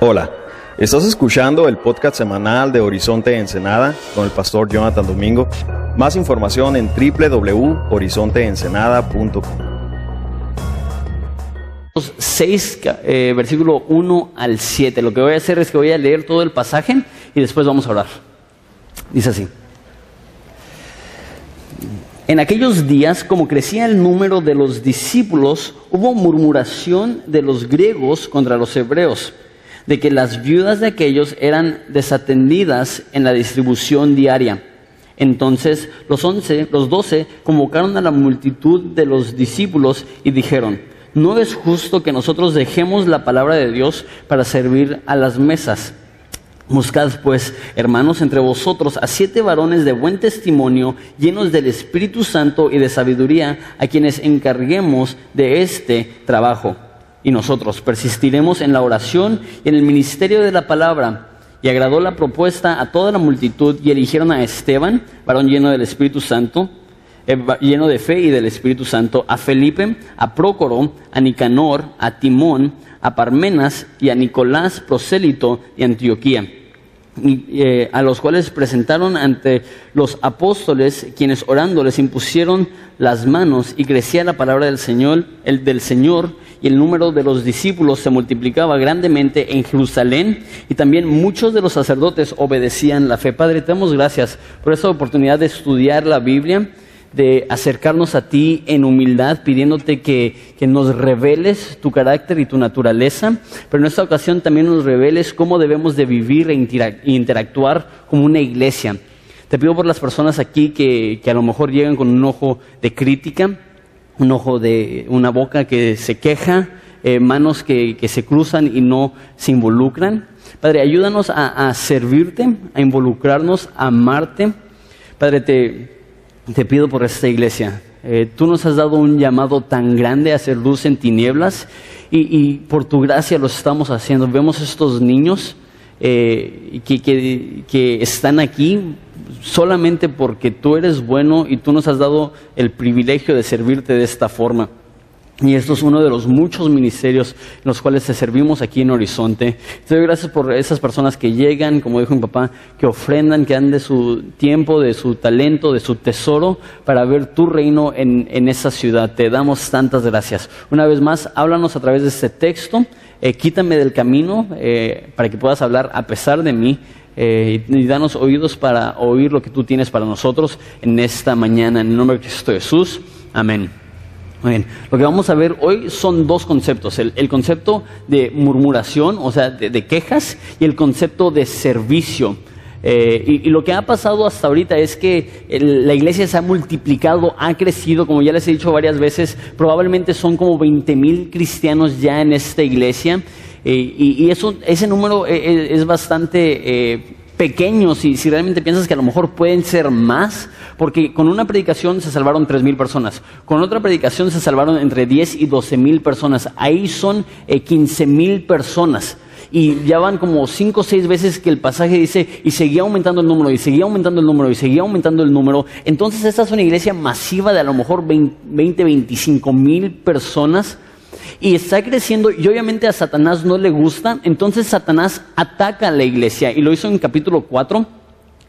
Hola, estás escuchando el podcast semanal de Horizonte Ensenada con el pastor Jonathan Domingo. Más información en www.horizonteensenada.com. 6, eh, versículo 1 al 7. Lo que voy a hacer es que voy a leer todo el pasaje y después vamos a orar. Dice así. En aquellos días, como crecía el número de los discípulos, hubo murmuración de los griegos contra los hebreos de que las viudas de aquellos eran desatendidas en la distribución diaria. Entonces los once, los doce, convocaron a la multitud de los discípulos y dijeron, no es justo que nosotros dejemos la palabra de Dios para servir a las mesas. Buscad pues, hermanos, entre vosotros a siete varones de buen testimonio, llenos del Espíritu Santo y de sabiduría, a quienes encarguemos de este trabajo y nosotros persistiremos en la oración y en el ministerio de la palabra. Y agradó la propuesta a toda la multitud y eligieron a Esteban, varón lleno del Espíritu Santo, eh, lleno de fe y del Espíritu Santo, a Felipe, a Prócoro, a Nicanor, a Timón, a Parmenas y a Nicolás, prosélito de Antioquía eh, a los cuales presentaron ante los apóstoles, quienes orando les impusieron las manos y crecía la palabra del Señor, el del Señor, y el número de los discípulos se multiplicaba grandemente en Jerusalén, y también muchos de los sacerdotes obedecían la fe. Padre, te damos gracias por esta oportunidad de estudiar la Biblia de acercarnos a ti en humildad, pidiéndote que, nos reveles tu carácter y tu naturaleza, pero en esta ocasión también nos reveles cómo debemos de vivir e interactuar como una iglesia. Te pido por las personas aquí que, a lo mejor llegan con un ojo de crítica, un ojo de una boca que se queja, eh, manos que, se cruzan y no se involucran. Padre, ayúdanos a, a servirte, a involucrarnos, a amarte. Padre, te, te pido por esta iglesia. Eh, tú nos has dado un llamado tan grande a hacer luz en tinieblas y, por tu gracia lo estamos haciendo. Vemos estos niños eh, que, que están aquí solamente porque tú eres bueno y tú nos has dado el privilegio de servirte de esta forma. Y esto es uno de los muchos ministerios en los cuales te servimos aquí en Horizonte. Te doy gracias por esas personas que llegan, como dijo mi papá, que ofrendan, que dan de su tiempo, de su talento, de su tesoro para ver tu reino en, esa ciudad. Te damos tantas gracias. Una vez más, háblanos a través de este texto. Eh, quítame del camino eh, para que puedas hablar a pesar de mí. Eh, y danos oídos para oír lo que tú tienes para nosotros en esta mañana. En el nombre de Cristo Jesús. Amén. Muy bien, lo que vamos a ver hoy son dos conceptos, el, concepto de murmuración, o sea, de, quejas, y el concepto de servicio. Eh, y, lo que ha pasado hasta ahorita es que la iglesia se ha multiplicado, ha crecido, como ya les he dicho varias veces, probablemente son como 20 mil cristianos ya en esta iglesia, eh, y, eso, ese número eh, es, bastante pequeño si, si realmente piensas que a lo mejor pueden ser más, porque con una predicación se salvaron tres mil personas, con otra predicación se salvaron entre 10 y 12 mil personas, ahí son eh, 15 mil personas. Y ya van como cinco o seis veces que el pasaje dice, y seguía aumentando el número, y seguía aumentando el número, y seguía aumentando el número. Entonces esta es una iglesia masiva de a lo mejor 20, 25 mil personas y está creciendo y obviamente a Satanás no le gusta, entonces Satanás ataca a la iglesia y lo hizo en capítulo 4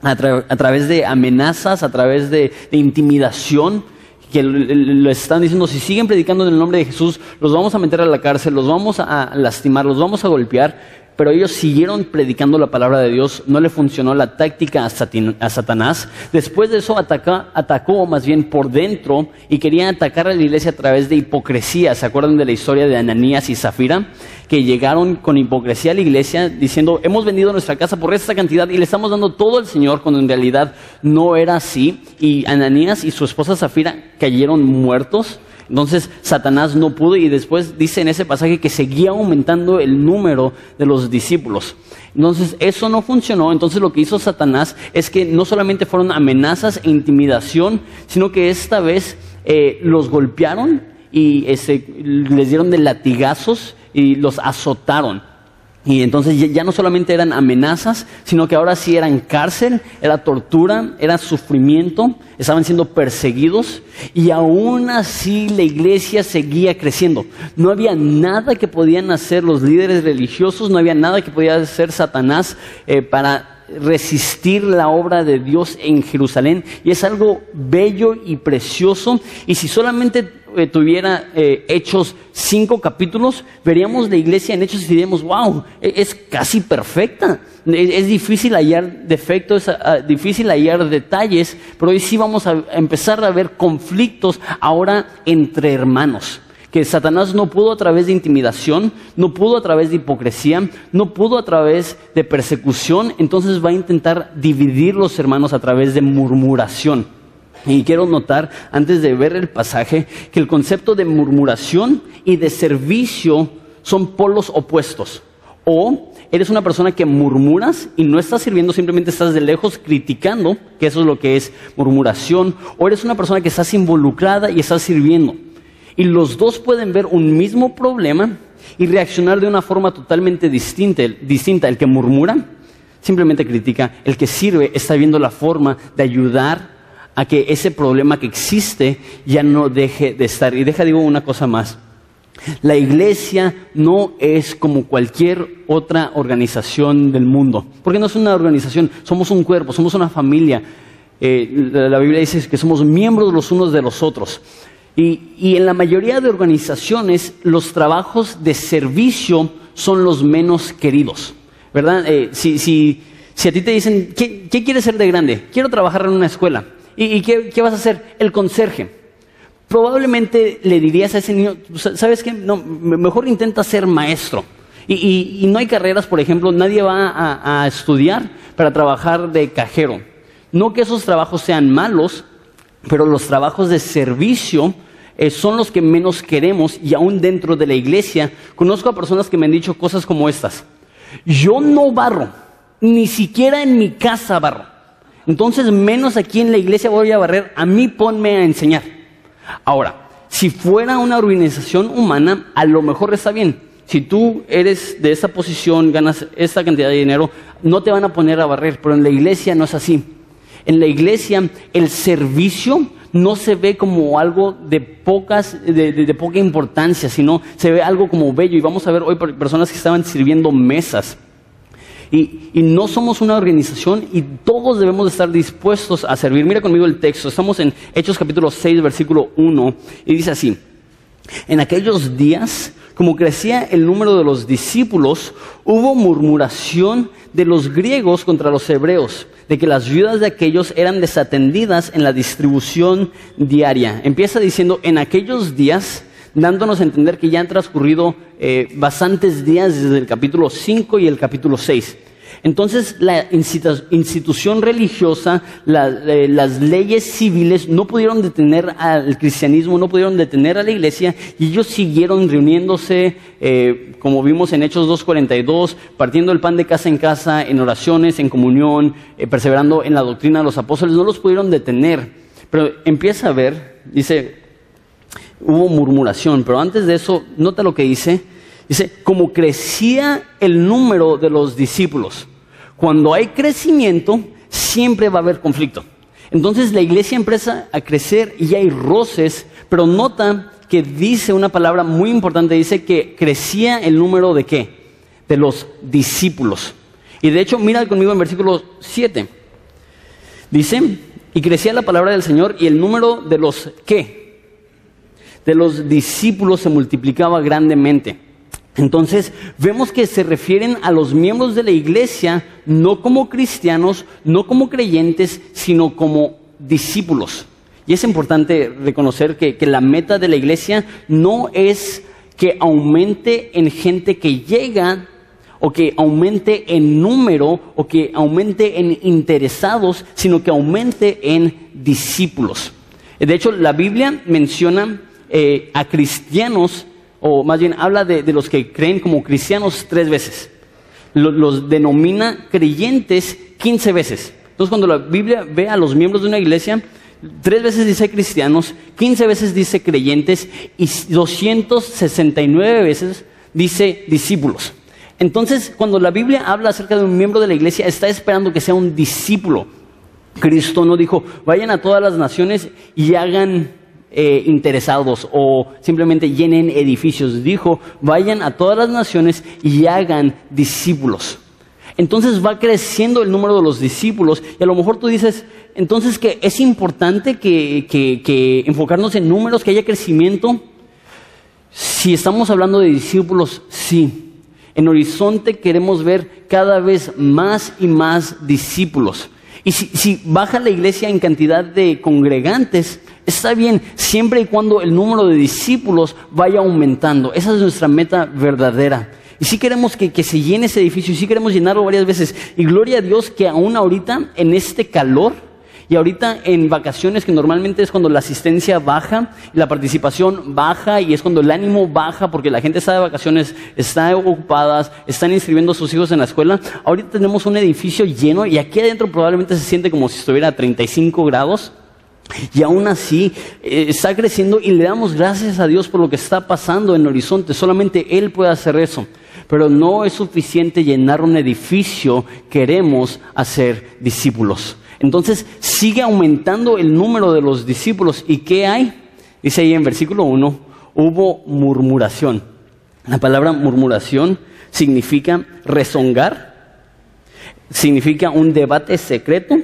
a, través de amenazas, a través de, intimidación, que lo están diciendo, si siguen predicando en el nombre de Jesús, los vamos a meter a la cárcel, los vamos a lastimar, los vamos a golpear pero ellos siguieron predicando la palabra de Dios, no le funcionó la táctica a, Satanás. Después de eso atacó más bien por dentro y querían atacar a la iglesia a través de hipocresía. ¿Se acuerdan de la historia de Ananías y Zafira? Que llegaron con hipocresía a la iglesia diciendo, hemos vendido nuestra casa por esta cantidad y le estamos dando todo al Señor, cuando en realidad no era así. Y Ananías y su esposa Zafira cayeron muertos entonces Satanás no pudo y después dice en ese pasaje que seguía aumentando el número de los discípulos. Entonces eso no funcionó, entonces lo que hizo Satanás es que no solamente fueron amenazas e intimidación, sino que esta vez eh, los golpearon y les dieron de latigazos y los azotaron. Y entonces ya no solamente eran amenazas, sino que ahora sí eran cárcel, era tortura, era sufrimiento, estaban siendo perseguidos y aún así la iglesia seguía creciendo. No había nada que podían hacer los líderes religiosos, no había nada que podía hacer Satanás eh, para resistir la obra de Dios en Jerusalén y es algo bello y precioso y si solamente eh, tuviera eh, Hechos cinco capítulos, veríamos la iglesia en Hechos y diríamos, wow, e, es, casi perfecta. Es, difícil hallar defectos, difícil hallar detalles, pero hoy sí vamos a empezar a ver conflictos ahora entre hermanos que Satanás no pudo a través de intimidación, no pudo a través de hipocresía, no pudo a través de persecución, entonces va a intentar dividir los hermanos a través de murmuración. Y quiero notar, antes de ver el pasaje, que el concepto de murmuración y de servicio son polos opuestos. O eres una persona que murmuras y no estás sirviendo, simplemente estás de lejos criticando, que eso es lo que es murmuración. O eres una persona que estás involucrada y estás sirviendo. Y los dos pueden ver un mismo problema y reaccionar de una forma totalmente distinta. distinta. El que murmura simplemente critica, el que sirve está viendo la forma de ayudar a que ese problema que existe ya no deje de estar. Y deja, digo, una cosa más. La iglesia no es como cualquier otra organización del mundo, porque no es una organización, somos un cuerpo, somos una familia. Eh, la Biblia dice que somos miembros los unos de los otros. Y, en la mayoría de organizaciones los trabajos de servicio son los menos queridos, ¿verdad? Eh, si, si, si, a ti te dicen, ¿qué, quieres ser de grande? Quiero trabajar en una escuela. ¿Y, qué, vas a hacer? El conserje. Probablemente le dirías a ese niño, ¿sabes qué? No, mejor intenta ser maestro. Y, no hay carreras, por ejemplo, nadie va a, estudiar para trabajar de cajero. No que esos trabajos sean malos, pero los trabajos de servicio eh, son los que menos queremos y aún dentro de la iglesia conozco a personas que me han dicho cosas como estas. Yo no barro, ni siquiera en mi casa barro. Entonces menos aquí en la iglesia voy a barrer, a mí ponme a enseñar. Ahora, si fuera una organización humana, a lo mejor está bien. Si tú eres de esa posición, ganas esta cantidad de dinero, no te van a poner a barrer, pero en la iglesia no es así. En la iglesia el servicio no se ve como algo de, pocas, de, poca importancia, sino se ve algo como bello. Y vamos a ver hoy personas que estaban sirviendo mesas. Y, no somos una organización y todos debemos de estar dispuestos a servir. Mira conmigo el texto. Estamos en Hechos capítulo 6, versículo 1. Y dice así. En aquellos días, como crecía el número de los discípulos, hubo murmuración de los griegos contra los hebreos de que las viudas de aquellos eran desatendidas en la distribución diaria. Empieza diciendo, en aquellos días, dándonos a entender que ya han transcurrido eh, bastantes días desde el capítulo 5 y el capítulo 6. Entonces la institución religiosa, eh, las leyes civiles no pudieron detener al cristianismo, no pudieron detener a la iglesia y ellos siguieron reuniéndose, eh, como vimos en Hechos 2.42, partiendo el pan de casa en casa, en oraciones, en comunión, perseverando en la doctrina de los apóstoles, no los pudieron detener. Pero empieza a ver, dice, hubo murmuración, pero antes de eso, nota lo que dice, Dice, como crecía el número de los discípulos. Cuando hay crecimiento, siempre va a haber conflicto. Entonces la iglesia empieza a crecer y hay roces, pero nota que dice una palabra muy importante, dice que crecía el número de qué? De los discípulos. Y de hecho, mira conmigo en versículo 7. Dice, y crecía la palabra del Señor y el número de los qué? De los discípulos se multiplicaba grandemente. Entonces vemos que se refieren a los miembros de la iglesia no como cristianos, no como creyentes, sino como discípulos. Y es importante reconocer que, la meta de la iglesia no es que aumente en gente que llega o que aumente en número o que aumente en interesados, sino que aumente en discípulos. De hecho, la Biblia menciona eh, a cristianos o más bien habla de, los que creen como cristianos tres veces. Los, denomina creyentes quince veces. Entonces cuando la Biblia ve a los miembros de una iglesia, tres veces dice cristianos, quince veces dice creyentes y 269 veces dice discípulos. Entonces, cuando la Biblia habla acerca de un miembro de la iglesia, está esperando que sea un discípulo. Cristo no dijo, vayan a todas las naciones y hagan eh, interesados o simplemente llenen edificios. Dijo, vayan a todas las naciones y hagan discípulos. Entonces va creciendo el número de los discípulos y a lo mejor tú dices, entonces que es importante que, que enfocarnos en números, que haya crecimiento. Si estamos hablando de discípulos, sí. En Horizonte queremos ver cada vez más y más discípulos. Y si, baja la iglesia en cantidad de congregantes, está bien, siempre y cuando el número de discípulos vaya aumentando. Esa es nuestra meta verdadera. Y si queremos que, que, se llene ese edificio, y sí queremos llenarlo varias veces. Y gloria a Dios que aún ahorita, en este calor, y ahorita en vacaciones, que normalmente es cuando la asistencia baja, la participación baja y es cuando el ánimo baja porque la gente está de vacaciones, está ocupadas, están inscribiendo a sus hijos en la escuela. Ahorita tenemos un edificio lleno y aquí adentro probablemente se siente como si estuviera a 35 grados. Y aún así eh, está creciendo y le damos gracias a Dios por lo que está pasando en Horizonte. Solamente Él puede hacer eso. Pero no es suficiente llenar un edificio, queremos hacer discípulos. Entonces sigue aumentando el número de los discípulos. ¿Y qué hay? Dice ahí en versículo 1, hubo murmuración. La palabra murmuración significa rezongar, significa un debate secreto,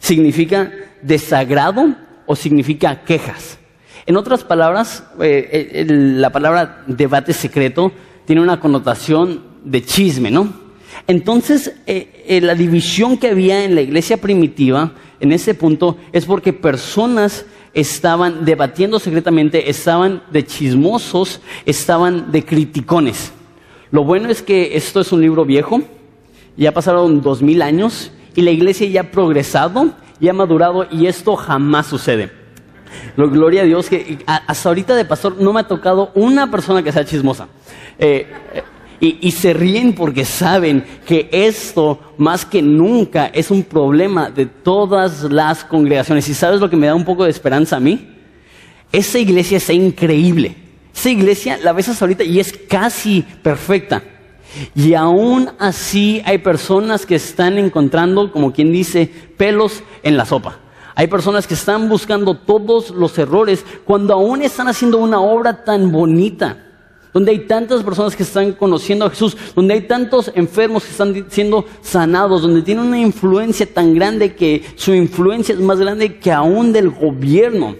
significa desagrado o significa quejas. En otras palabras, eh, la palabra debate secreto tiene una connotación de chisme, ¿no? Entonces, eh, eh, la división que había en la iglesia primitiva, en ese punto, es porque personas estaban debatiendo secretamente, estaban de chismosos, estaban de criticones. Lo bueno es que esto es un libro viejo, ya pasaron dos mil años y la iglesia ya ha progresado, ya ha madurado y esto jamás sucede. gloria a Dios que hasta ahorita de pastor no me ha tocado una persona que sea chismosa. Eh, y, se ríen porque saben que esto más que nunca es un problema de todas las congregaciones. ¿Y sabes lo que me da un poco de esperanza a mí? Esa iglesia es increíble. Esa iglesia la ves hasta ahorita y es casi perfecta. Y aún así hay personas que están encontrando, como quien dice, pelos en la sopa. Hay personas que están buscando todos los errores cuando aún están haciendo una obra tan bonita donde hay tantas personas que están conociendo a Jesús, donde hay tantos enfermos que están siendo sanados, donde tiene una influencia tan grande que su influencia es más grande que aún del gobierno.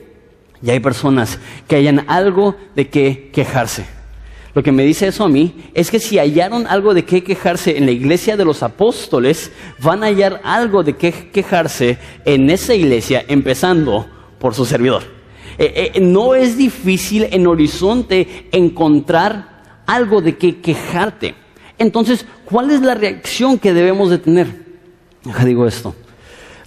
Y hay personas que hayan algo de qué quejarse. Lo que me dice eso a mí es que si hallaron algo de qué quejarse en la iglesia de los apóstoles, van a hallar algo de qué quejarse en esa iglesia, empezando por su servidor. Eh, eh, no es difícil en Horizonte encontrar algo de qué quejarte. Entonces, ¿cuál es la reacción que debemos de tener? Ya digo esto.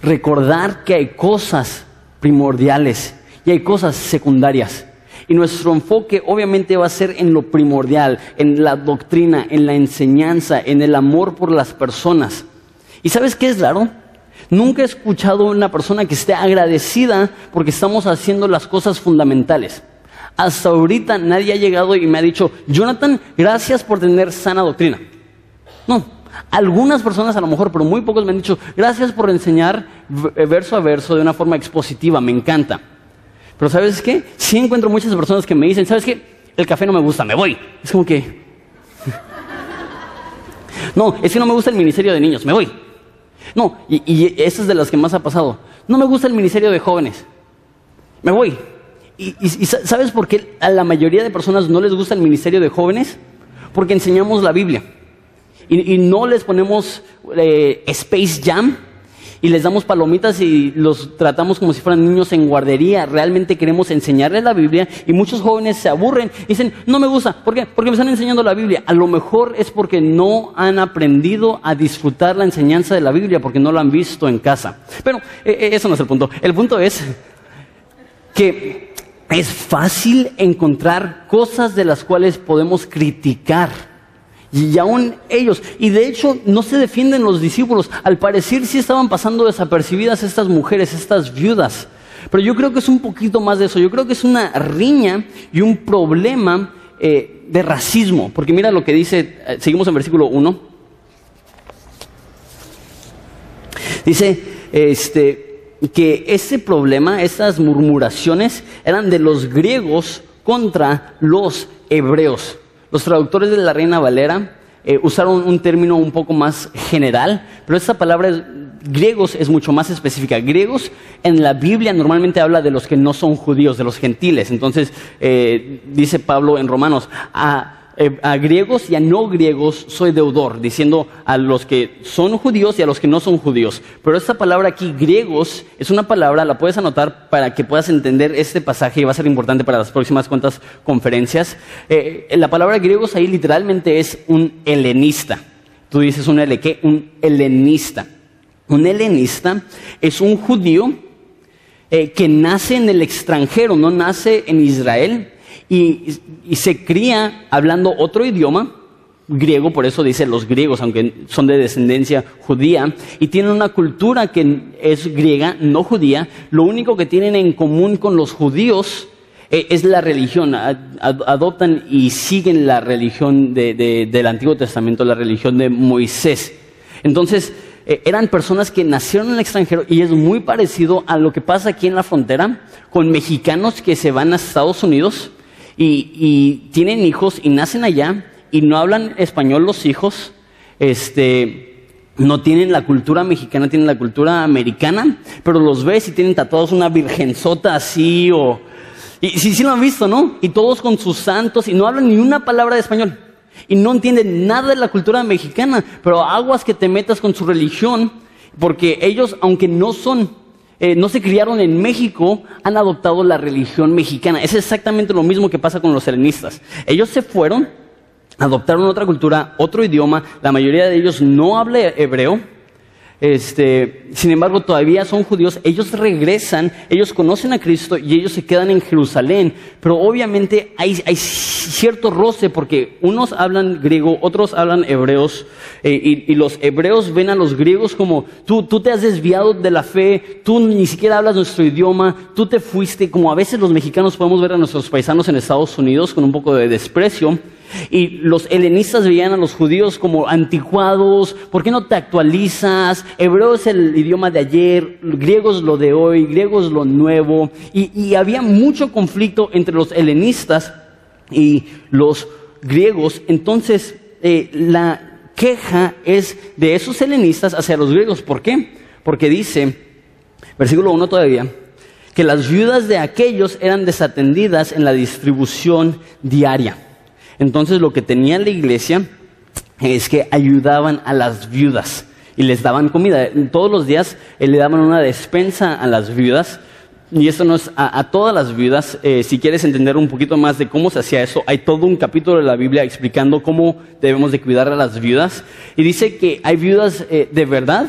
Recordar que hay cosas primordiales y hay cosas secundarias. Y nuestro enfoque obviamente va a ser en lo primordial, en la doctrina, en la enseñanza, en el amor por las personas. ¿Y sabes qué es raro? Nunca he escuchado a una persona que esté agradecida porque estamos haciendo las cosas fundamentales. Hasta ahorita nadie ha llegado y me ha dicho, Jonathan, gracias por tener sana doctrina. No, algunas personas a lo mejor, pero muy pocos me han dicho, gracias por enseñar verso a verso de una forma expositiva, me encanta. Pero ¿sabes qué? Sí encuentro muchas personas que me dicen, ¿sabes qué? El café no me gusta, me voy. Es como que... no, es que no me gusta el ministerio de niños, me voy. No, y, y esa es de las que más ha pasado. No me gusta el ministerio de jóvenes. Me voy. Y, ¿sabes por qué a la mayoría de personas no les gusta el ministerio de jóvenes? Porque enseñamos la Biblia. Y, no les ponemos eh, Space Jam y les damos palomitas y los tratamos como si fueran niños en guardería. Realmente queremos enseñarles la Biblia y muchos jóvenes se aburren y dicen, no me gusta. ¿Por qué? Porque me están enseñando la Biblia. A lo mejor es porque no han aprendido a disfrutar la enseñanza de la Biblia, porque no lo han visto en casa. Pero eh, eh, eso no es el punto. El punto es que es fácil encontrar cosas de las cuales podemos criticar y aún ellos. Y de hecho no se defienden los discípulos. Al parecer sí estaban pasando desapercibidas estas mujeres, estas viudas. Pero yo creo que es un poquito más de eso. Yo creo que es una riña y un problema eh, de racismo, porque mira lo que dice, eh, seguimos en versículo 1. Dice este, que ese problema, esas murmuraciones, eran de los griegos contra los hebreos. Los traductores de la Reina Valera eh, usaron un término un poco más general, pero esta palabra griegos es mucho más específica. Griegos en la Biblia normalmente habla de los que no son judíos, de los gentiles. Entonces, eh, dice Pablo en Romanos, a, eh, a, griegos y a no griegos soy deudor, diciendo a los que son judíos y a los que no son judíos. Pero esta palabra aquí, griegos, es una palabra, la puedes anotar para que puedas entender este pasaje y va a ser importante para las próximas cuantas conferencias. Eh, la palabra griegos ahí literalmente es un helenista. Tú dices un L, ¿qué? Un helenista. Un helenista es un judío eh, que nace en el extranjero, no nace en Israel y, se cría hablando otro idioma, griego, por eso dice los griegos, aunque son de descendencia judía, y tienen una cultura que es griega, no judía. Lo único que tienen en común con los judíos eh, es la religión, adoptan y siguen la religión de, de, del Antiguo Testamento, la religión de Moisés. Entonces, eh, eran personas que nacieron en el extranjero y es muy parecido a lo que pasa aquí en la frontera con mexicanos que se van a Estados Unidos y, tienen hijos y nacen allá y no hablan español los hijos, este, no tienen la cultura mexicana, tienen la cultura americana, pero los ves y tienen tatuados una virgenzota así o... Y sí, sí lo han visto, ¿no? Y todos con sus santos y no hablan ni una palabra de español y no entienden nada de la cultura mexicana, pero aguas que te metas con su religión, porque ellos, aunque no son, eh, no se criaron en México, han adoptado la religión mexicana. Es exactamente lo mismo que pasa con los helenistas. Ellos se fueron, adoptaron otra cultura, otro idioma, la mayoría de ellos no habla hebreo, este, sin embargo, todavía son judíos, ellos regresan, ellos conocen a Cristo y ellos se quedan en Jerusalén. Pero obviamente hay, cierto roce porque unos hablan griego, otros hablan hebreos, eh, y, y, los hebreos ven a los griegos como tú, tú te has desviado de la fe, tú ni siquiera hablas nuestro idioma, tú te fuiste, como a veces los mexicanos podemos ver a nuestros paisanos en Estados Unidos con un poco de desprecio. Y los helenistas veían a los judíos como anticuados, ¿por qué no te actualizas? Hebreo es el idioma de ayer, griego es lo de hoy, griego es lo nuevo. Y, había mucho conflicto entre los helenistas y los griegos. Entonces, eh, la queja es de esos helenistas hacia los griegos. ¿Por qué? Porque dice, versículo 1 todavía, que las viudas de aquellos eran desatendidas en la distribución diaria. Entonces lo que tenía la iglesia es que ayudaban a las viudas y les daban comida. Todos los días eh, le daban una despensa a las viudas. Y esto no es a, todas las viudas. Eh, si quieres entender un poquito más de cómo se hacía eso, hay todo un capítulo de la Biblia explicando cómo debemos de cuidar a las viudas. Y dice que hay viudas eh, de verdad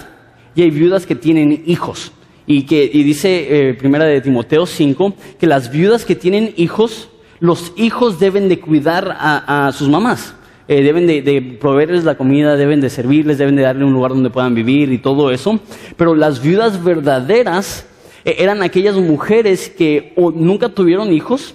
y hay viudas que tienen hijos. Y, y dice eh, primera de Timoteo 5 que las viudas que tienen hijos los hijos deben de cuidar a, sus mamás. Eh, deben de, de, proveerles la comida, deben de servirles, deben de darle un lugar donde puedan vivir y todo eso. Pero las viudas verdaderas eh, eran aquellas mujeres que o nunca tuvieron hijos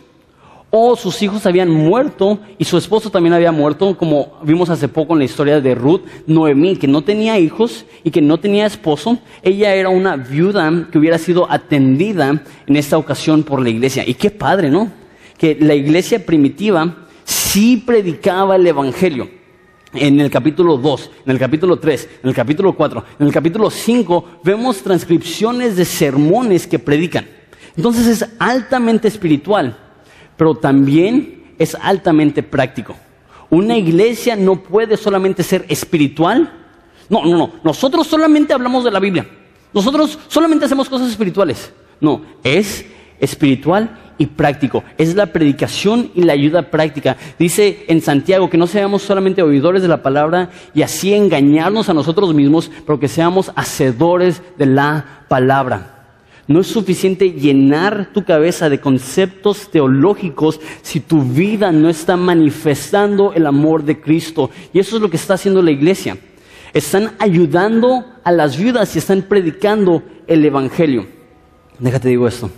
o sus hijos habían muerto y su esposo también había muerto, como vimos hace poco en la historia de Ruth, Noemí, que no tenía hijos y que no tenía esposo. Ella era una viuda que hubiera sido atendida en esta ocasión por la iglesia. Y qué padre, ¿no? Que la iglesia primitiva sí predicaba el Evangelio. En el capítulo 2, en el capítulo 3, en el capítulo 4, en el capítulo 5 vemos transcripciones de sermones que predican. Entonces es altamente espiritual, pero también es altamente práctico. Una iglesia no puede solamente ser espiritual. No, no, no. Nosotros solamente hablamos de la Biblia. Nosotros solamente hacemos cosas espirituales. No, es espiritual y práctico. Es la predicación y la ayuda práctica. Dice en Santiago que no seamos solamente oidores de la palabra y así engañarnos a nosotros mismos, pero que seamos hacedores de la palabra. No es suficiente llenar tu cabeza de conceptos teológicos si tu vida no está manifestando el amor de Cristo. Y eso es lo que está haciendo la iglesia. Están ayudando a las viudas y están predicando el Evangelio. Déjate digo esto.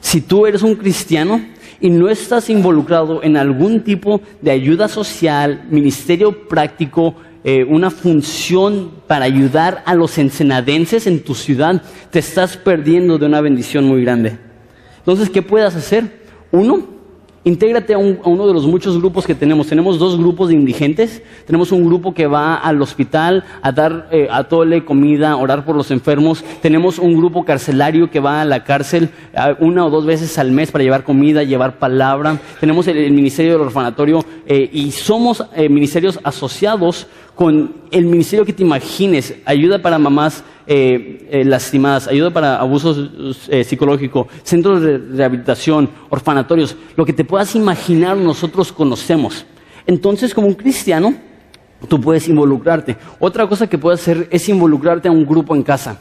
Si tú eres un cristiano y no estás involucrado en algún tipo de ayuda social, ministerio práctico, eh, una función para ayudar a los ensenadenses en tu ciudad, te estás perdiendo de una bendición muy grande. Entonces, ¿qué puedes hacer? Uno, Intégrate a, uno de los muchos grupos que tenemos. Tenemos dos grupos de indigentes. Tenemos un grupo que va al hospital a dar eh, a tole, comida, orar por los enfermos. Tenemos un grupo carcelario que va a la cárcel una o dos veces al mes para llevar comida, llevar palabra. Tenemos el, ministerio del orfanatorio eh, y somos eh, ministerios asociados con el ministerio que te imagines. Ayuda para mamás eh, eh, lastimadas, ayuda para abusos eh, psicológicos, centros de rehabilitación, orfanatorios, lo que te puedas imaginar nosotros conocemos. Entonces, como un cristiano, tú puedes involucrarte. Otra cosa que puedes hacer es involucrarte a un grupo en casa.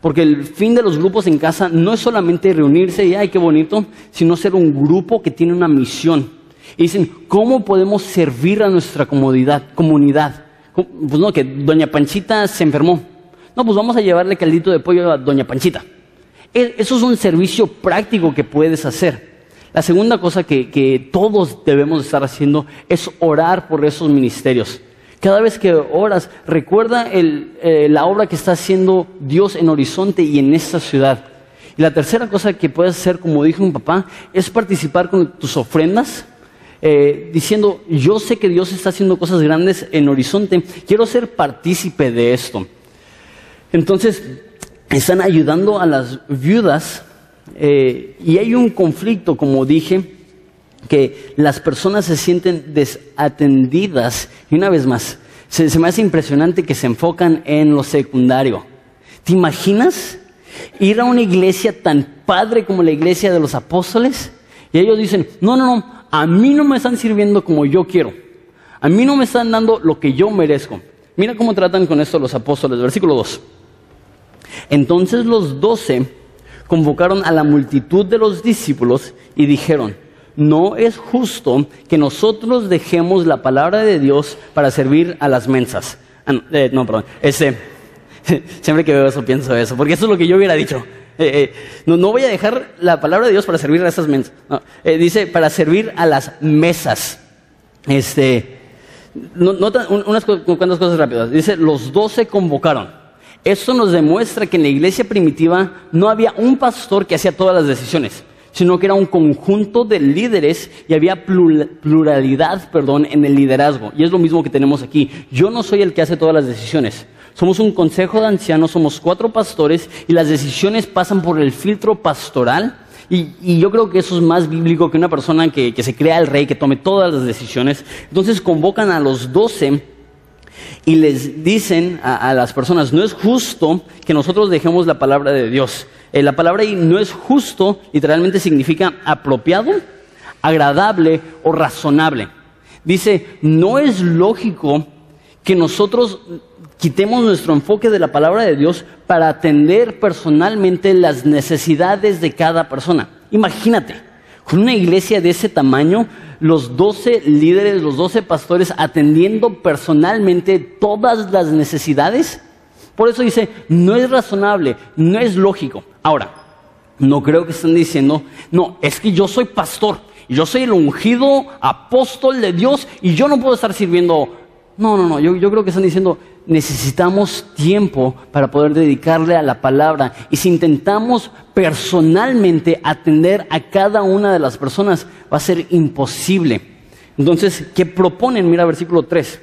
Porque el fin de los grupos en casa no es solamente reunirse y, ay, qué bonito, sino ser un grupo que tiene una misión. Y dicen, ¿cómo podemos servir a nuestra comunidad? comunidad? Pues no, que doña Panchita se enfermó. No, pues vamos a llevarle caldito de pollo a Doña Panchita. E, eso es un servicio práctico que puedes hacer. La segunda cosa que, todos debemos estar haciendo es orar por esos ministerios. Cada vez que oras, recuerda eh, la obra que está haciendo Dios en Horizonte y en esta ciudad. Y la tercera cosa que puedes hacer, como dijo mi papá, es participar con tus ofrendas, eh, diciendo, yo sé que Dios está haciendo cosas grandes en Horizonte, quiero ser partícipe de esto. Entonces, están ayudando a las viudas eh, y hay un conflicto, como dije, que las personas se sienten desatendidas. Y una vez más, se, se me hace impresionante que se enfocan en lo secundario. ¿Te imaginas ir a una iglesia tan padre como la iglesia de los apóstoles? Y ellos dicen, no, no, no, a mí no me están sirviendo como yo quiero. A mí no me están dando lo que yo merezco. Mira cómo tratan con esto los apóstoles. Versículo 2. Entonces los doce convocaron a la multitud de los discípulos y dijeron, no es justo que nosotros dejemos la palabra de Dios para servir a las mensas. Ah, no, eh, perdón. Ese, siempre que veo eso pienso eso, porque eso es lo que yo hubiera dicho. Eh, eh, no, no, voy a dejar la palabra de Dios para servir a esas mensas. dice, para servir a las mesas. Este, unas cuantas cosas rápidas. Dice, los doce convocaron. Esto nos demuestra que en la iglesia primitiva no había un pastor que hacía todas las decisiones, sino que era un conjunto de líderes y había pluralidad, perdón, en el liderazgo. Y es lo mismo que tenemos aquí. Yo no soy el que hace todas las decisiones. Somos un consejo de ancianos, somos cuatro pastores y las decisiones pasan por el filtro pastoral. Y, yo creo que eso es más bíblico que una persona que, se crea el rey, que tome todas las decisiones. Entonces convocan a los doce y les dicen a, las personas, no es justo que nosotros dejemos la palabra de Dios. Eh, la palabra ahí no es justo, literalmente significa apropiado, agradable o razonable. Dice, no es lógico que nosotros quitemos nuestro enfoque de la palabra de Dios para atender personalmente las necesidades de cada persona. Imagínate, con una iglesia de ese tamaño, los doce líderes, los doce pastores atendiendo personalmente todas las necesidades. Por eso dice, no es razonable, no es lógico. Ahora, no creo que estén diciendo, no, es que yo soy pastor, yo soy el ungido apóstol de Dios y yo no puedo estar sirviendo. No, no, no, yo, yo creo que están diciendo, necesitamos tiempo para poder dedicarle a la palabra. Y si intentamos personalmente atender a cada una de las personas, va a ser imposible. Entonces, ¿qué proponen? Mira versículo 3.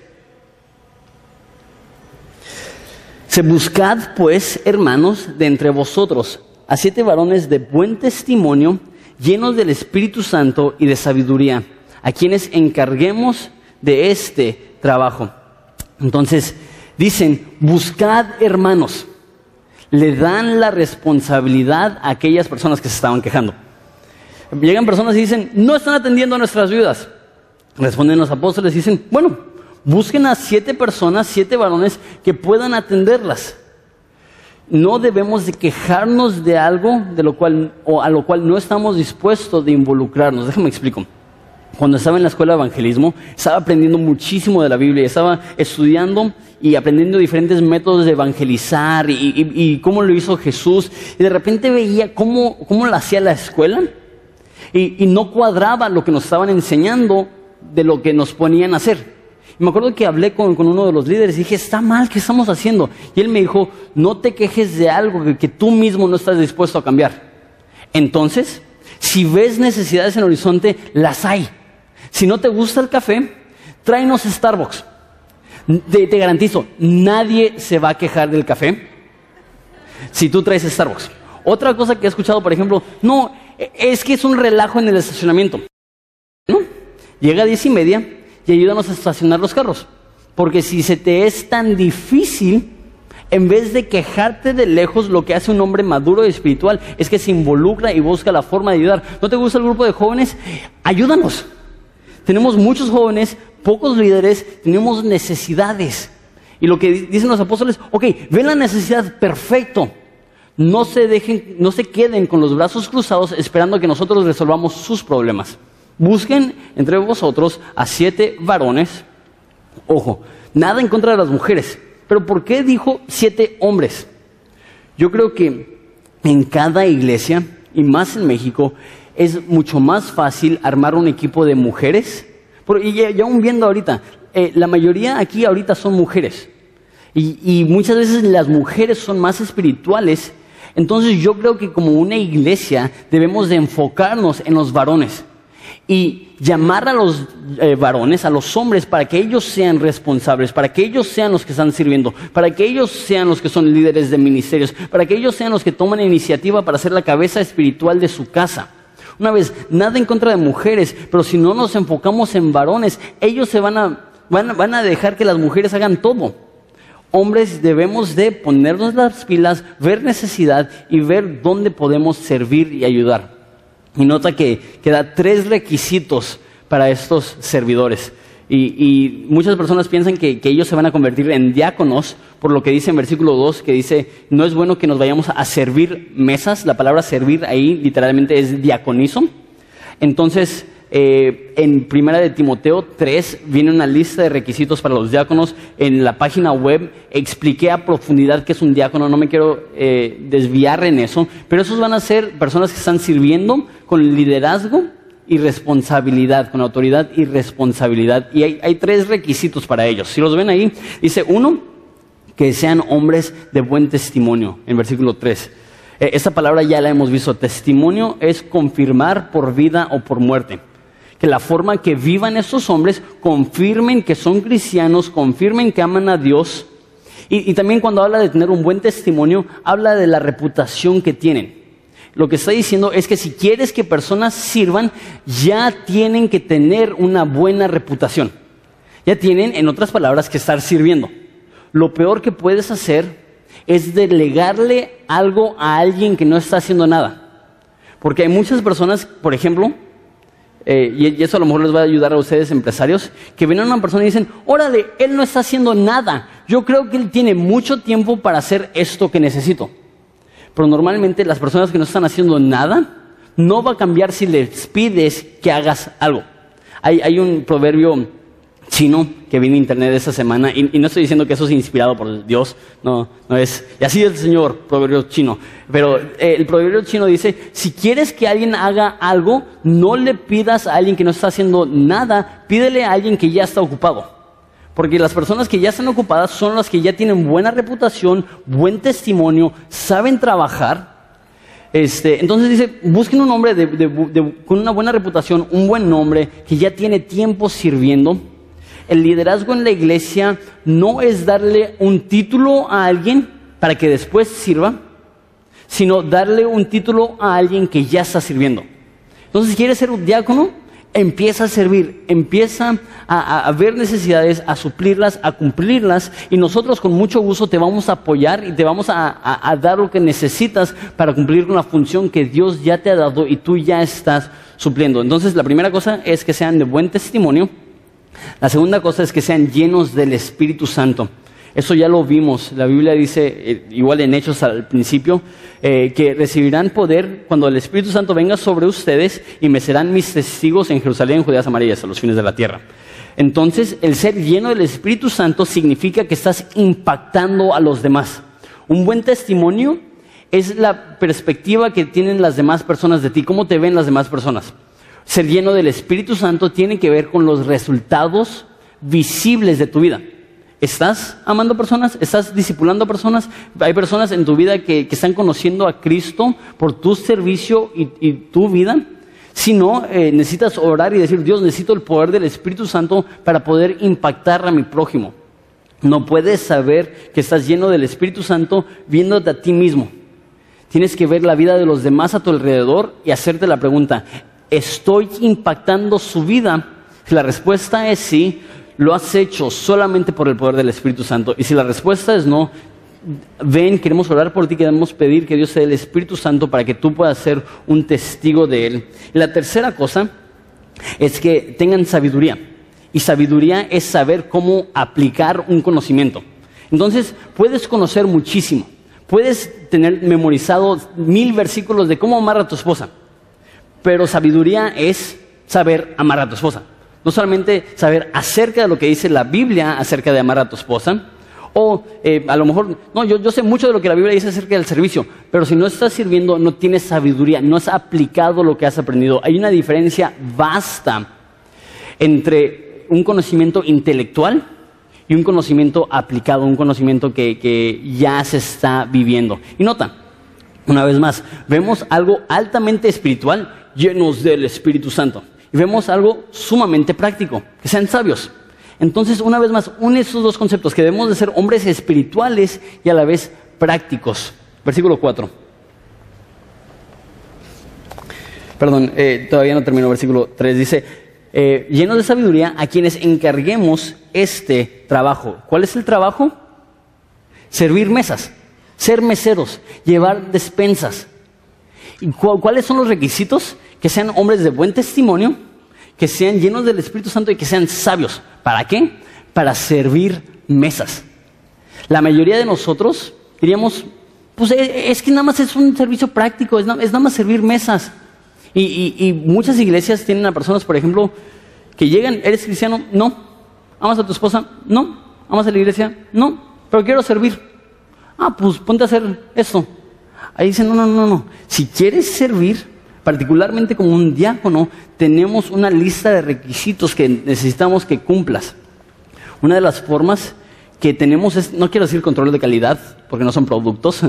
Se buscad, pues, hermanos, de entre vosotros a siete varones de buen testimonio, llenos del Espíritu Santo y de sabiduría, a quienes encarguemos de este trabajo. Entonces, Dicen, buscad hermanos. Le dan la responsabilidad a aquellas personas que se estaban quejando. Llegan personas y dicen, no están atendiendo a nuestras viudas. Responden los apóstoles y dicen, bueno, busquen a siete personas, siete varones que puedan atenderlas. No debemos de quejarnos de algo de lo cual, o a lo cual no estamos dispuestos de involucrarnos. Déjame explico. Cuando estaba en la escuela de evangelismo, estaba aprendiendo muchísimo de la Biblia, estaba estudiando y aprendiendo diferentes métodos de evangelizar y, cómo lo hizo Jesús. Y de repente veía cómo, cómo lo hacía la escuela y, no cuadraba lo que nos estaban enseñando de lo que nos ponían a hacer. Y me acuerdo que hablé con, uno de los líderes y dije, está mal, ¿qué estamos haciendo? Y él me dijo, no te quejes de algo que, que tú mismo no estás dispuesto a cambiar. Entonces, si ves necesidades en el horizonte, las hay. Si no te gusta el café, tráenos Starbucks. Te, garantizo, nadie se va a quejar del café si tú traes Starbucks. Otra cosa que he escuchado, por ejemplo, no, es que es un relajo en el estacionamiento. ¿No? Llega a diez y media y ayúdanos a estacionar los carros. Porque si se te es tan difícil, en vez de quejarte de lejos, lo que hace un hombre maduro y espiritual es que se involucra y busca la forma de ayudar. ¿No te gusta el grupo de jóvenes? Ayúdanos. Tenemos muchos jóvenes, pocos líderes, tenemos necesidades. Y lo que dicen los apóstoles, ok, ven la necesidad, perfecto. No se dejen, no se queden con los brazos cruzados esperando que nosotros resolvamos sus problemas. Busquen entre vosotros a siete varones. Ojo, nada en contra de las mujeres. Pero ¿por qué dijo siete hombres? Yo creo que en cada iglesia, y más en México, es mucho más fácil armar un equipo de mujeres. Y ya aún viendo ahorita, eh, la mayoría aquí ahorita son mujeres. Y, y, muchas veces las mujeres son más espirituales. Entonces yo creo que como una iglesia debemos de enfocarnos en los varones y llamar a los eh, varones, a los hombres, para que ellos sean responsables, para que ellos sean los que están sirviendo, para que ellos sean los que son líderes de ministerios, para que ellos sean los que toman iniciativa para ser la cabeza espiritual de su casa. Una vez, nada en contra de mujeres, pero si no nos enfocamos en varones, ellos se van a, van, van a dejar que las mujeres hagan todo. Hombres debemos de ponernos las pilas, ver necesidad y ver dónde podemos servir y ayudar. Y nota que, da tres requisitos para estos servidores. Y, muchas personas piensan que, ellos se van a convertir en diáconos, por lo que dice en versículo 2, que dice, no es bueno que nos vayamos a servir mesas. La palabra servir ahí literalmente es diaconizo. Entonces, eh, en Primera de Timoteo 3 viene una lista de requisitos para los diáconos. En la página web expliqué a profundidad qué es un diácono, no me quiero eh, desviar en eso, pero esos van a ser personas que están sirviendo con liderazgo y responsabilidad, con autoridad y responsabilidad. Y hay, tres requisitos para ellos. Si los ven ahí, dice uno, que sean hombres de buen testimonio, en versículo 3. Eh, esta palabra ya la hemos visto. Testimonio es confirmar por vida o por muerte que la forma que vivan estos hombres confirmen que son cristianos, confirmen que aman a Dios. Y, también cuando habla de tener un buen testimonio, habla de la reputación que tienen. Lo que está diciendo es que si quieres que personas sirvan, ya tienen que tener una buena reputación. Ya tienen, en otras palabras, que estar sirviendo. Lo peor que puedes hacer es delegarle algo a alguien que no está haciendo nada. Porque hay muchas personas, por ejemplo, eh, y, eso a lo mejor les va a ayudar a ustedes empresarios, que vienen a una persona y dicen, órale, él no está haciendo nada, yo creo que él tiene mucho tiempo para hacer esto que necesito. Pero normalmente las personas que no están haciendo nada, no va a cambiar si les pides que hagas algo. hay un proverbio chino que vi en internet esta semana, y, no estoy diciendo que eso es inspirado por Dios, no, no es, y así es el Señor, proverbio chino, pero eh, el proverbio chino dice, si quieres que alguien haga algo, no le pidas a alguien que no está haciendo nada, pídele a alguien que ya está ocupado. Porque las personas que ya están ocupadas son las que ya tienen buena reputación, buen testimonio, saben trabajar. Este, entonces dice, busquen un hombre con una buena reputación, un buen nombre, que ya tiene tiempo sirviendo el liderazgo en la iglesia no es darle un título a alguien para que después sirva, sino darle un título a alguien que ya está sirviendo. Entonces, si quieres ser un diácono, empieza a servir, empieza a, ver necesidades, a suplirlas, a cumplirlas, y nosotros con mucho gusto te vamos a apoyar y te vamos a dar lo que necesitas para cumplir con la función que Dios ya te ha dado y tú ya estás supliendo. Entonces, la primera cosa es que sean de buen testimonio. La segunda cosa es que sean llenos del Espíritu Santo. Eso ya lo vimos. La Biblia dice, eh, igual en Hechos al principio, eh, que recibirán poder cuando el Espíritu Santo venga sobre ustedes y me serán mis testigos en Jerusalén, Judea, Samaria a los fines de la tierra. Entonces, el ser lleno del Espíritu Santo significa que estás impactando a los demás. Un buen testimonio es la perspectiva que tienen las demás personas de ti, cómo te ven las demás personas. Ser lleno del Espíritu Santo tiene que ver con los resultados visibles de tu vida. ¿Estás amando personas? ¿Estás discipulando personas? Hay personas en tu vida que, están conociendo a Cristo por tu servicio y, tu vida. Si no, eh, necesitas orar y decir, Dios, necesito el poder del Espíritu Santo para poder impactar a mi prójimo. No puedes saber que estás lleno del Espíritu Santo viéndote a ti mismo. Tienes que ver la vida de los demás a tu alrededor y hacerte la pregunta, ¿estoy impactando su vida? Si la respuesta es sí, lo has hecho solamente por el poder del Espíritu Santo. Y si la respuesta es no, ven, queremos orar por ti, queremos pedir que Dios sea el Espíritu Santo para que tú puedas ser un testigo de Él. Y la tercera cosa es que tengan sabiduría. Y sabiduría es saber cómo aplicar un conocimiento. Entonces, puedes conocer muchísimo. Puedes tener memorizado mil versículos de cómo amar a tu esposa. Pero sabiduría es saber amar a tu esposa. No solamente saber acerca de lo que dice la Biblia acerca de amar a tu esposa, o eh, a lo mejor, no, yo, sé mucho de lo que la Biblia dice acerca del servicio, pero si no estás sirviendo, no tienes sabiduría, no has aplicado lo que has aprendido. Hay una diferencia vasta entre un conocimiento intelectual y un conocimiento aplicado, un conocimiento que, que ya se está viviendo. Y nota, una vez más, vemos algo altamente espiritual llenos del Espíritu Santo y vemos algo sumamente práctico, que sean sabios. Entonces, una vez más, une esos dos conceptos, que debemos de ser hombres espirituales y a la vez prácticos. Versículo 4. Perdón, eh, todavía no termino. Versículo 3 dice, eh, llenos de sabiduría a quienes encarguemos este trabajo. ¿Cuál es el trabajo? Servir mesas, ser meseros, llevar despensas. ¿Y cuáles son los requisitos? Que sean hombres de buen testimonio, que sean llenos del Espíritu Santo y que sean sabios. ¿Para qué? Para servir mesas. La mayoría de nosotros diríamos, pues eh, es que nada más es un servicio práctico, es nada, más servir mesas. Y, muchas iglesias tienen a personas, por ejemplo, que llegan, ¿eres cristiano? No. ¿Amas a tu esposa? No. ¿Amas a la iglesia? No. Pero quiero servir. Ah, pues ponte a hacer eso. Ahí dicen, no, no, no, no. Si quieres servir, particularmente como un diácono, tenemos una lista de requisitos que necesitamos que cumplas. Una de las formas que tenemos es, no quiero decir control de calidad, porque no son productos,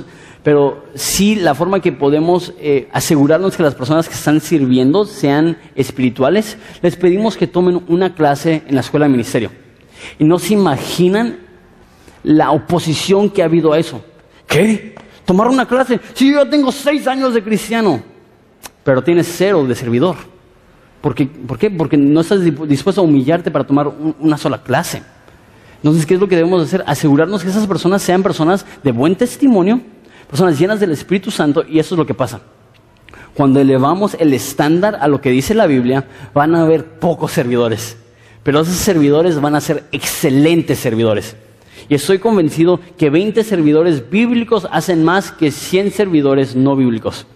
pero sí la forma que podemos eh, asegurarnos que las personas que están sirviendo sean espirituales, les pedimos que tomen una clase en la escuela de ministerio. Y no se imaginan la oposición que ha habido a eso. ¿Qué? ¿Tomar una clase? Si yo tengo seis años de cristiano pero tienes cero de servidor. ¿Por qué? Porque no estás dispuesto a humillarte para tomar una sola clase. Entonces, ¿qué es lo que debemos hacer? Asegurarnos que esas personas sean personas de buen testimonio, personas llenas del Espíritu Santo, y eso es lo que pasa. Cuando elevamos el estándar a lo que dice la Biblia, van a haber pocos servidores, pero esos servidores van a ser excelentes servidores. Y estoy convencido que 20 servidores bíblicos hacen más que 100 servidores no bíblicos.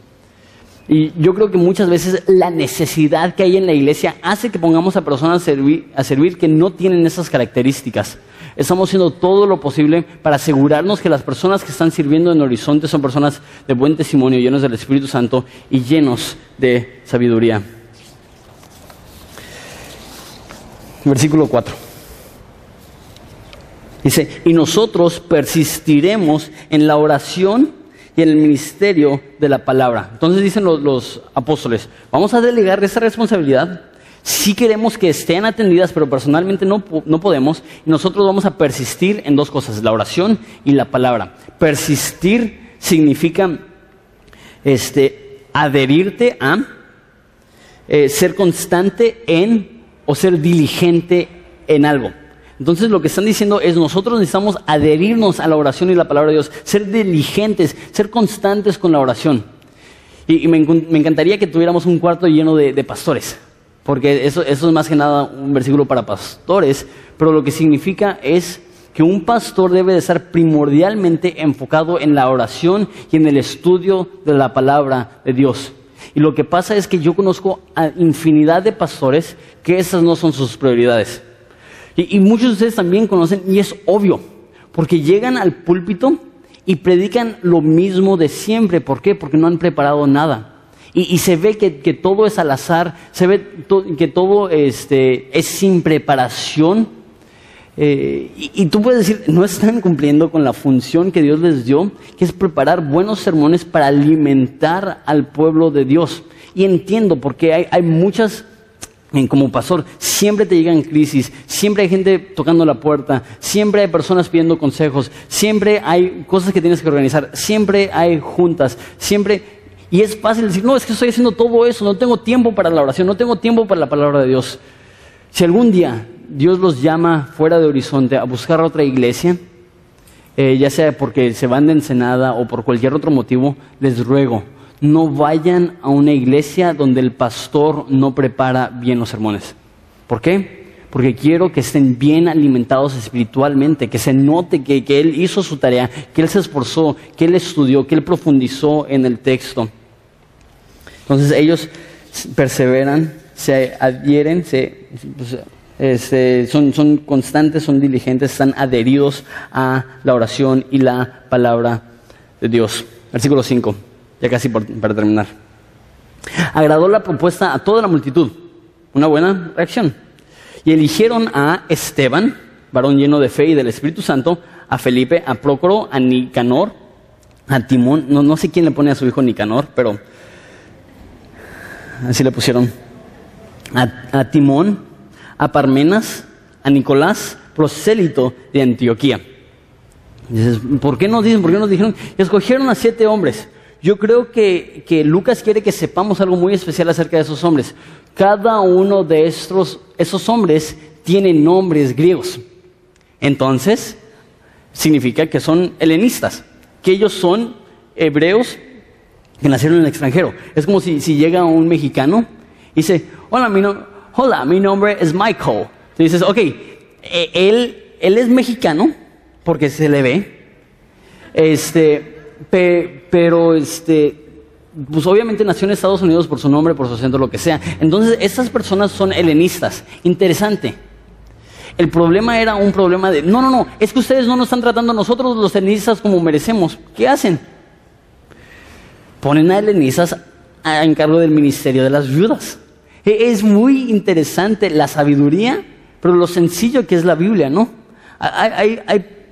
Y yo creo que muchas veces la necesidad que hay en la iglesia hace que pongamos a personas a servir, que no tienen esas características. Estamos haciendo todo lo posible para asegurarnos que las personas que están sirviendo en Horizonte son personas de buen testimonio, llenos del Espíritu Santo y llenos de sabiduría. Versículo 4. Dice, y nosotros persistiremos en la oración y en el ministerio de la palabra. Entonces dicen los, apóstoles, vamos a delegar esa responsabilidad. Si queremos que estén atendidas, pero personalmente no, no podemos. Y nosotros vamos a persistir en dos cosas, la oración y la palabra. Persistir significa este, adherirte a, eh, ser constante en o ser diligente en algo. Entonces lo que están diciendo es nosotros necesitamos adherirnos a la oración y la palabra de Dios, ser diligentes, ser constantes con la oración. Y, me, encantaría que tuviéramos un cuarto lleno de, pastores, porque eso, es más que nada un versículo para pastores, pero lo que significa es que un pastor debe de estar primordialmente enfocado en la oración y en el estudio de la palabra de Dios. Y lo que pasa es que yo conozco a infinidad de pastores que esas no son sus prioridades. Y, muchos de ustedes también conocen, y es obvio, porque llegan al púlpito y predican lo mismo de siempre. ¿Por qué? Porque no han preparado nada. Y, se ve que, todo es al azar, se ve que todo este, es sin preparación. Eh, y, y, tú puedes decir, no están cumpliendo con la función que Dios les dio, que es preparar buenos sermones para alimentar al pueblo de Dios. Y entiendo, porque hay, hay muchas como pastor, siempre te llegan crisis, siempre hay gente tocando la puerta, siempre hay personas pidiendo consejos, siempre hay cosas que tienes que organizar, siempre hay juntas, siempre... Y es fácil decir, no, es que estoy haciendo todo eso, no tengo tiempo para la oración, no tengo tiempo para la palabra de Dios. Si algún día Dios los llama fuera de horizonte a buscar otra iglesia, eh, ya sea porque se van de Ensenada o por cualquier otro motivo, les ruego, no vayan a una iglesia donde el pastor no prepara bien los sermones. ¿Por qué? Porque quiero que estén bien alimentados espiritualmente, que se note que, Él hizo su tarea, que Él se esforzó, que Él estudió, que Él profundizó en el texto. Entonces ellos perseveran, se adhieren, se, pues, este, son, son constantes, son diligentes, están adheridos a la oración y la palabra de Dios. Versículo 5 ya casi para terminar. Agradó la propuesta a toda la multitud. Una buena reacción. Y eligieron a Esteban, varón lleno de fe y del Espíritu Santo, a Felipe, a Prócoro, a Nicanor, a Timón. No, no sé quién le pone a su hijo Nicanor, pero así le pusieron. A, Timón, a Parmenas, a Nicolás, prosélito de Antioquía. ¿por qué nos dicen? ¿Por qué nos dijeron? Escogieron a siete hombres yo creo que, Lucas quiere que sepamos algo muy especial acerca de esos hombres. Cada uno de estos, esos hombres tiene nombres griegos. Entonces, significa que son helenistas, que ellos son hebreos que nacieron en el extranjero. Es como si, llega un mexicano y dice, hola mi, hola, mi nombre es Michael. Entonces dices, ok, e, él, él es mexicano porque se le ve. Este, pero este, pues obviamente nació en Estados Unidos por su nombre, por su acento, lo que sea. Entonces, estas personas son helenistas. Interesante. El problema era un problema de, no, no, no, es que ustedes no nos están tratando a nosotros los helenistas como merecemos. ¿Qué hacen? Ponen a helenistas a encargo del ministerio de las viudas. E, es muy interesante la sabiduría, pero lo sencillo que es la Biblia, ¿no? Hay,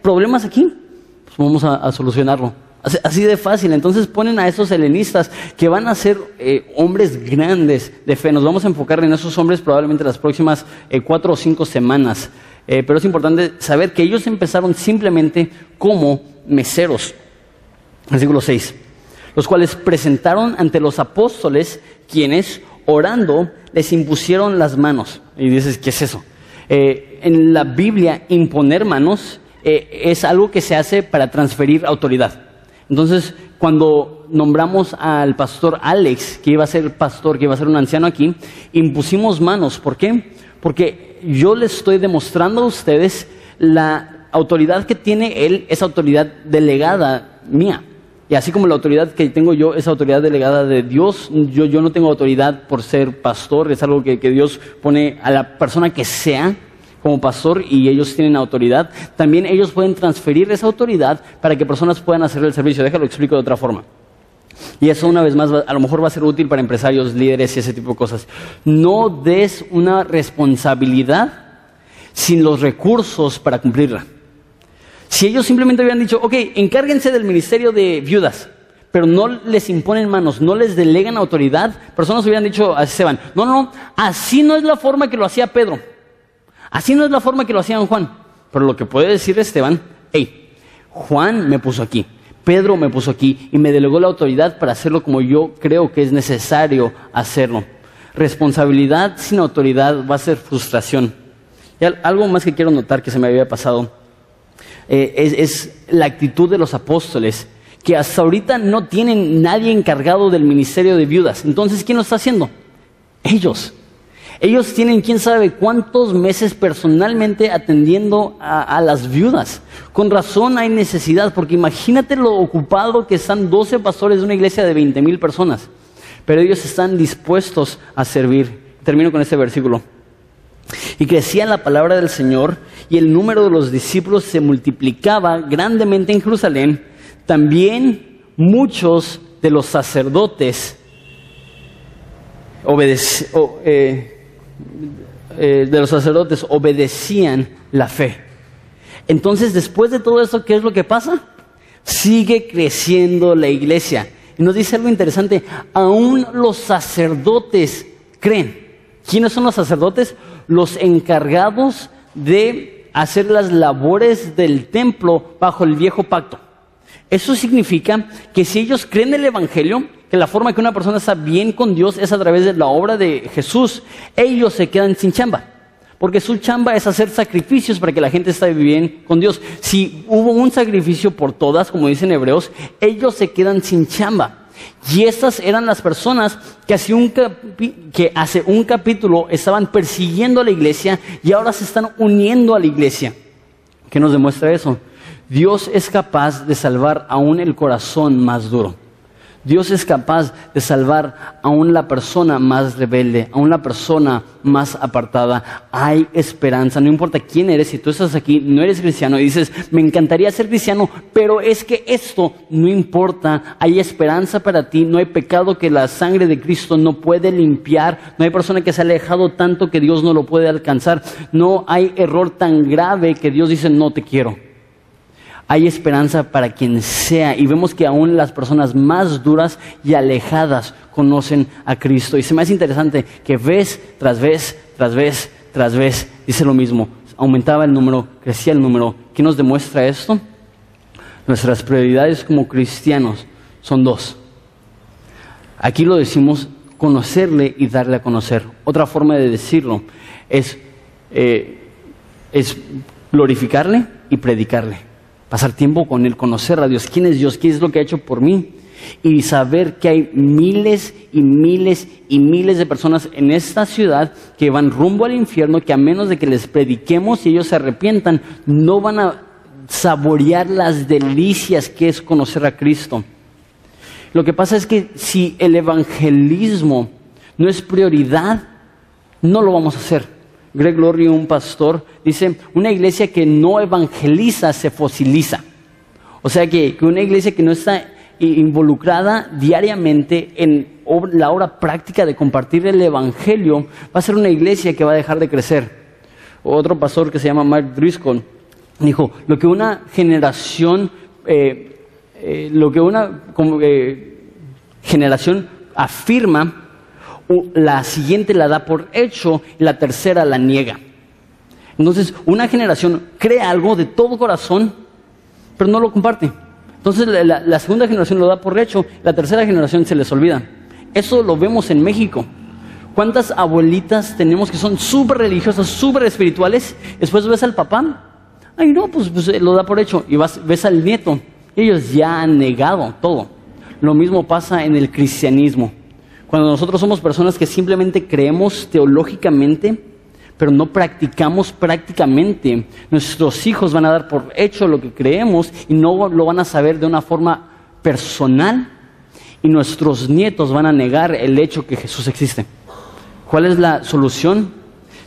problemas aquí, pues vamos a solucionarlo. Así de fácil. Entonces ponen a esos helenistas que van a ser eh, hombres grandes de fe. Nos vamos a enfocar en esos hombres probablemente las próximas eh, cuatro o cinco semanas. Eh, pero es importante saber que ellos empezaron simplemente como meseros. Versículo 6. Los cuales presentaron ante los apóstoles quienes, orando, les impusieron las manos. Y dices, ¿qué es eso? en la Biblia, imponer manos es algo que se hace para transferir autoridad. Entonces, cuando nombramos al pastor Alex, que iba a ser pastor, que iba a ser un anciano aquí, impusimos manos. ¿Por qué? Porque yo les estoy demostrando a ustedes la autoridad que tiene él, esa autoridad delegada mía. Y así como la autoridad que tengo yo es autoridad delegada de Dios, yo, yo no tengo autoridad por ser pastor, es algo que, que Dios pone a la persona que sea como pastor y ellos tienen autoridad, también ellos pueden transferir esa autoridad para que personas puedan hacer el servicio. Déjalo explico de otra forma. Y eso una vez más a lo mejor va a ser útil para empresarios, líderes y ese tipo de cosas. No des una responsabilidad sin los recursos para cumplirla. Si ellos simplemente hubieran dicho, ok, encárguense del ministerio de viudas, pero no les imponen manos, no les delegan autoridad, personas hubieran dicho, así se van. No, no, no, así no es la forma que lo hacía Pedro. Así no es la forma que lo hacían Juan. Pero lo que puede decir Esteban, hey, Juan me puso aquí, Pedro me puso aquí y me delegó la autoridad para hacerlo como yo creo que es necesario hacerlo. Responsabilidad sin autoridad va a ser frustración. Y algo más que quiero notar que se me había pasado eh, es, es la actitud de los apóstoles, que hasta ahorita no tienen nadie encargado del ministerio de viudas. Entonces, ¿quién lo está haciendo? Ellos. Ellos tienen quién sabe cuántos meses personalmente atendiendo a, las viudas. Con razón hay necesidad, porque imagínate lo ocupado que están 12 pastores de una iglesia de 20 mil personas. Pero ellos están dispuestos a servir. Termino con este versículo. Y crecía la palabra del Señor y el número de los discípulos se multiplicaba grandemente en Jerusalén. También muchos de los sacerdotes eh, eh, de los sacerdotes obedecían la fe. Entonces, después de todo eso, ¿qué es lo que pasa? Sigue creciendo la iglesia. Y nos dice algo interesante, aún los sacerdotes creen. ¿Quiénes son los sacerdotes? Los encargados de hacer las labores del templo bajo el viejo pacto. Eso significa que si ellos creen el Evangelio, que la forma que una persona está bien con Dios es a través de la obra de Jesús, ellos se quedan sin chamba. Porque su chamba es hacer sacrificios para que la gente esté bien con Dios. Si hubo un sacrificio por todas, como dicen hebreos, ellos se quedan sin chamba. Y estas eran las personas que hace, un que hace un capítulo estaban persiguiendo a la iglesia y ahora se están uniendo a la iglesia. ¿Qué nos demuestra eso? Dios es capaz de salvar aún el corazón más duro. Dios es capaz de salvar aún la persona más rebelde, aún la persona más apartada. Hay esperanza, no importa quién eres, si tú estás aquí, no eres cristiano y dices, me encantaría ser cristiano, pero es que esto no importa. Hay esperanza para ti, no hay pecado que la sangre de Cristo no puede limpiar, no hay persona que se ha alejado tanto que Dios no lo puede alcanzar, no hay error tan grave que Dios dice, no te quiero hay esperanza para quien sea. Y vemos que aún las personas más duras y alejadas conocen a Cristo. Y se me hace interesante que vez tras vez, tras vez, tras vez, dice lo mismo. Aumentaba el número, crecía el número. ¿Qué nos demuestra esto? Nuestras prioridades como cristianos son dos. Aquí lo decimos conocerle y darle a conocer. Otra forma de decirlo es, eh, es glorificarle y predicarle pasar tiempo con Él, conocer a Dios, quién es Dios, qué es lo que ha hecho por mí. Y saber que hay miles y miles y miles de personas en esta ciudad que van rumbo al infierno, que a menos de que les prediquemos y ellos se arrepientan, no van a saborear las delicias que es conocer a Cristo. Lo que pasa es que si el evangelismo no es prioridad, no lo vamos a hacer. Greg Laurie, un pastor, dice, una iglesia que no evangeliza se fosiliza. O sea que, una iglesia que no está involucrada diariamente en la obra práctica de compartir el Evangelio, va a ser una iglesia que va a dejar de crecer. Otro pastor que se llama Mark Driscoll dijo, lo que una generación, eh, eh, lo que una eh, generación afirma, la siguiente la da por hecho y la tercera la niega. Entonces, una generación cree algo de todo corazón, pero no lo comparte. Entonces, la, segunda generación lo da por hecho, la tercera generación se les olvida. Eso lo vemos en México. ¿Cuántas abuelitas tenemos que son súper religiosas, súper espirituales? Después ves al papá, ay no, pues, pues lo da por hecho. Y vas, ves al nieto, ellos ya han negado todo. Lo mismo pasa en el cristianismo. Cuando nosotros somos personas que simplemente creemos teológicamente, pero no practicamos prácticamente, nuestros hijos van a dar por hecho lo que creemos y no lo van a saber de una forma personal y nuestros nietos van a negar el hecho que Jesús existe. ¿Cuál es la solución?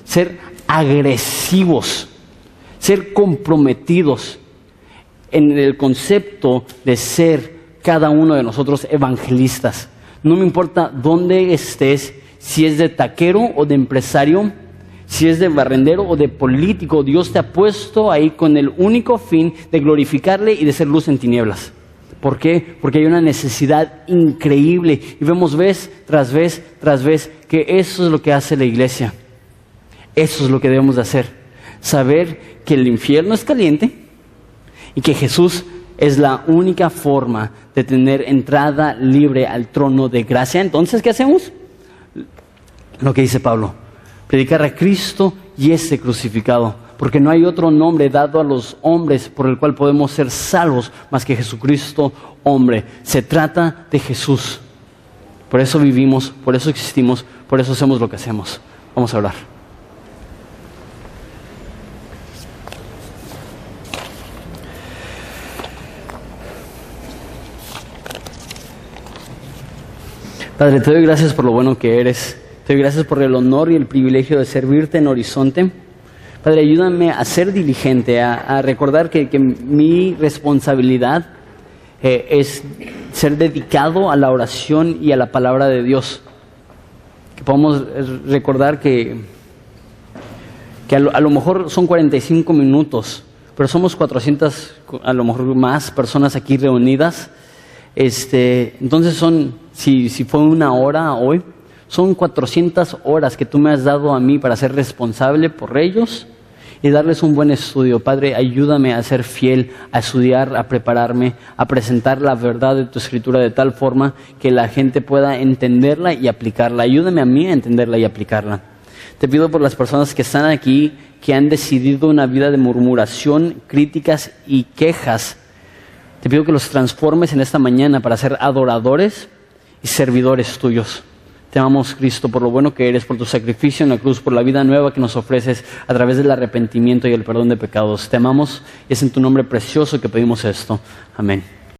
Ser agresivos, ser comprometidos en el concepto de ser cada uno de nosotros evangelistas. No me importa dónde estés, si es de taquero o de empresario, si es de barrendero o de político, Dios te ha puesto ahí con el único fin de glorificarle y de ser luz en tinieblas. ¿Por qué? Porque hay una necesidad increíble y vemos vez tras vez tras vez que eso es lo que hace la iglesia. Eso es lo que debemos de hacer. Saber que el infierno es caliente y que Jesús es la única forma de tener entrada libre al trono de gracia. Entonces, ¿qué hacemos? Lo que dice Pablo, predicar a Cristo y ese crucificado, porque no hay otro nombre dado a los hombres por el cual podemos ser salvos más que Jesucristo, hombre. Se trata de Jesús. Por eso vivimos, por eso existimos, por eso hacemos lo que hacemos. Vamos a orar. Padre, te doy gracias por lo bueno que eres. Te doy gracias por el honor y el privilegio de servirte en Horizonte. Padre, ayúdame a ser diligente, a, recordar que, mi responsabilidad eh, es ser dedicado a la oración y a la palabra de Dios. Que podamos recordar que, que a, lo, a lo mejor son 45 minutos, pero somos 400, a lo mejor más personas aquí reunidas. Este, entonces son si, si fue una hora hoy, son 400 horas que tú me has dado a mí para ser responsable por ellos y darles un buen estudio. Padre, ayúdame a ser fiel, a estudiar, a prepararme, a presentar la verdad de tu escritura de tal forma que la gente pueda entenderla y aplicarla. Ayúdame a mí a entenderla y aplicarla. Te pido por las personas que están aquí, que han decidido una vida de murmuración, críticas y quejas. Te pido que los transformes en esta mañana para ser adoradores y servidores tuyos. Te amamos, Cristo, por lo bueno que eres, por tu sacrificio en la cruz, por la vida nueva que nos ofreces a través del arrepentimiento y el perdón de pecados. Te amamos y es en tu nombre precioso que pedimos esto. Amén.